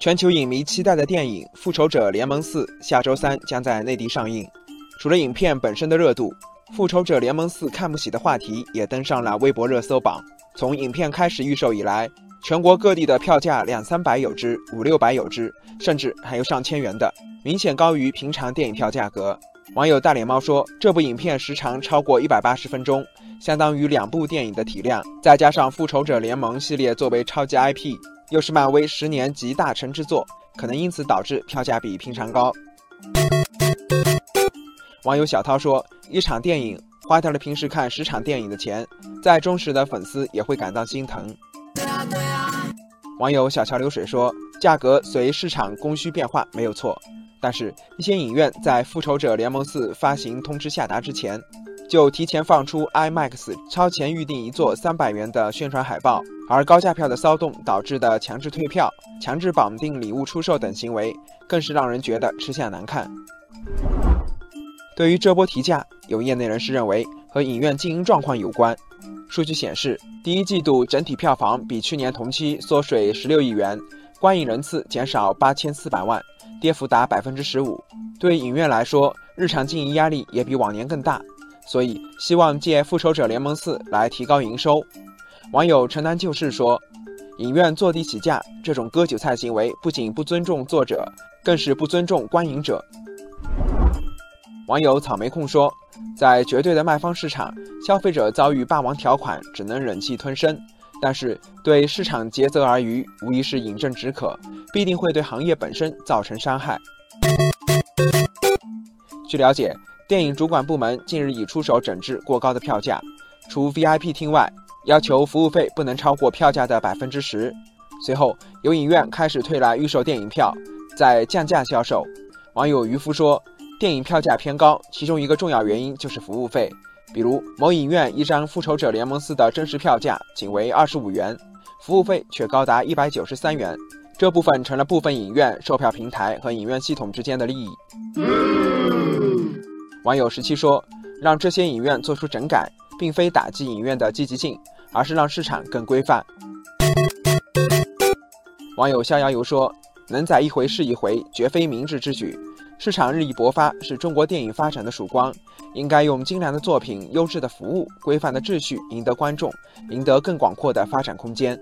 全球影迷期待的电影《复仇者联盟四》下周三将在内地上映。除了影片本身的热度，《复仇者联盟四》看不起的话题也登上了微博热搜榜。从影片开始预售以来，全国各地的票价两三百有之，五六百有之，甚至还有上千元的，明显高于平常电影票价格。网友大脸猫说：“这部影片时长超过一百八十分钟，相当于两部电影的体量，再加上《复仇者联盟》系列作为超级 IP。”又是漫威十年集大成之作，可能因此导致票价比平常高。网友小涛说：“一场电影花掉了平时看十场电影的钱，再忠实的粉丝也会感到心疼。”网友小桥流水说：“价格随市场供需变化没有错，但是一些影院在《复仇者联盟四》发行通知下达之前。”就提前放出 IMAX 超前预定一座三百元的宣传海报，而高价票的骚动导致的强制退票、强制绑定礼物出售等行为，更是让人觉得吃相难看。对于这波提价，有业内人士认为和影院经营状况有关。数据显示，第一季度整体票房比去年同期缩水十六亿元，观影人次减少八千四百万，跌幅达百分之十五。对影院来说，日常经营压力也比往年更大。所以，希望借《复仇者联盟四》来提高营收。网友城南旧事说：“影院坐地起价这种割韭菜行为，不仅不尊重作者，更是不尊重观影者。”网友草莓控说：“在绝对的卖方市场，消费者遭遇霸王条款，只能忍气吞声；但是对市场竭泽而渔，无疑是饮鸩止渴，必定会对行业本身造成伤害。”据了解。电影主管部门近日已出手整治过高的票价，除 VIP 厅外，要求服务费不能超过票价的百分之十。随后，有影院开始推来预售电影票，再降价销售。网友渔夫说，电影票价偏高，其中一个重要原因就是服务费。比如，某影院一张《复仇者联盟四》的真实票价仅为二十五元，服务费却高达一百九十三元，这部分成了部分影院、售票平台和影院系统之间的利益。网友十七说：“让这些影院做出整改，并非打击影院的积极性，而是让市场更规范。”网友逍遥游说：“能宰一回是一回，绝非明智之举。市场日益勃发，是中国电影发展的曙光，应该用精良的作品、优质的服务、规范的秩序赢得观众，赢得更广阔的发展空间。”